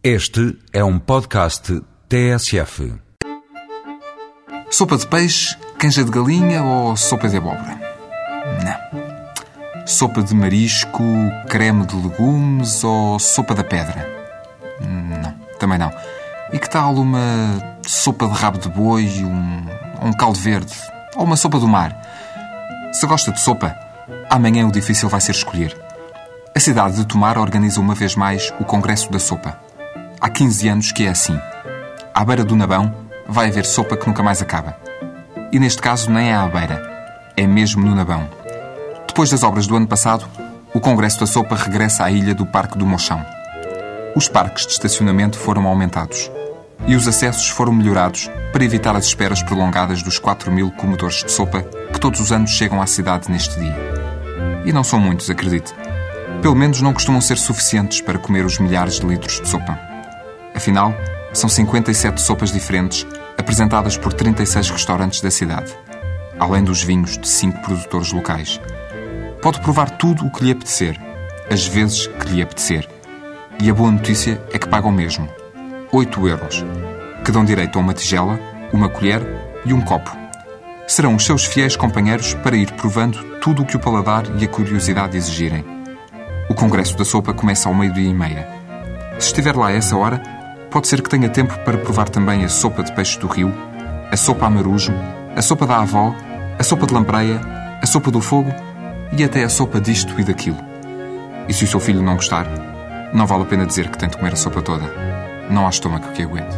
Este é um podcast TSF. Sopa de peixe, canja de galinha ou sopa de abóbora? Não. Sopa de marisco, creme de legumes ou sopa da pedra? Não, também não. E que tal uma sopa de rabo de boi, um, um caldo verde ou uma sopa do mar? Se gosta de sopa, amanhã o difícil vai ser escolher. A cidade de Tomar organiza uma vez mais o Congresso da Sopa. Há 15 anos que é assim. À beira do Nabão vai haver sopa que nunca mais acaba. E neste caso nem é à beira, é mesmo no Nabão. Depois das obras do ano passado, o Congresso da Sopa regressa à ilha do Parque do Mochão. Os parques de estacionamento foram aumentados e os acessos foram melhorados para evitar as esperas prolongadas dos 4 mil comedores de sopa que todos os anos chegam à cidade neste dia. E não são muitos, acredite. Pelo menos não costumam ser suficientes para comer os milhares de litros de sopa. Afinal, são 57 sopas diferentes apresentadas por 36 restaurantes da cidade, além dos vinhos de 5 produtores locais. Pode provar tudo o que lhe apetecer, as vezes que lhe apetecer. E a boa notícia é que pagam mesmo. 8 euros, que dão direito a uma tigela, uma colher e um copo. Serão os seus fiéis companheiros para ir provando tudo o que o paladar e a curiosidade exigirem. O Congresso da Sopa começa ao meio-dia e meia. Se estiver lá a essa hora, Pode ser que tenha tempo para provar também a sopa de peixe do rio, a sopa a marujo, a sopa da avó, a sopa de lampreia, a sopa do fogo e até a sopa disto e daquilo. E se o seu filho não gostar, não vale a pena dizer que tem de comer a sopa toda. Não há estômago que aguente.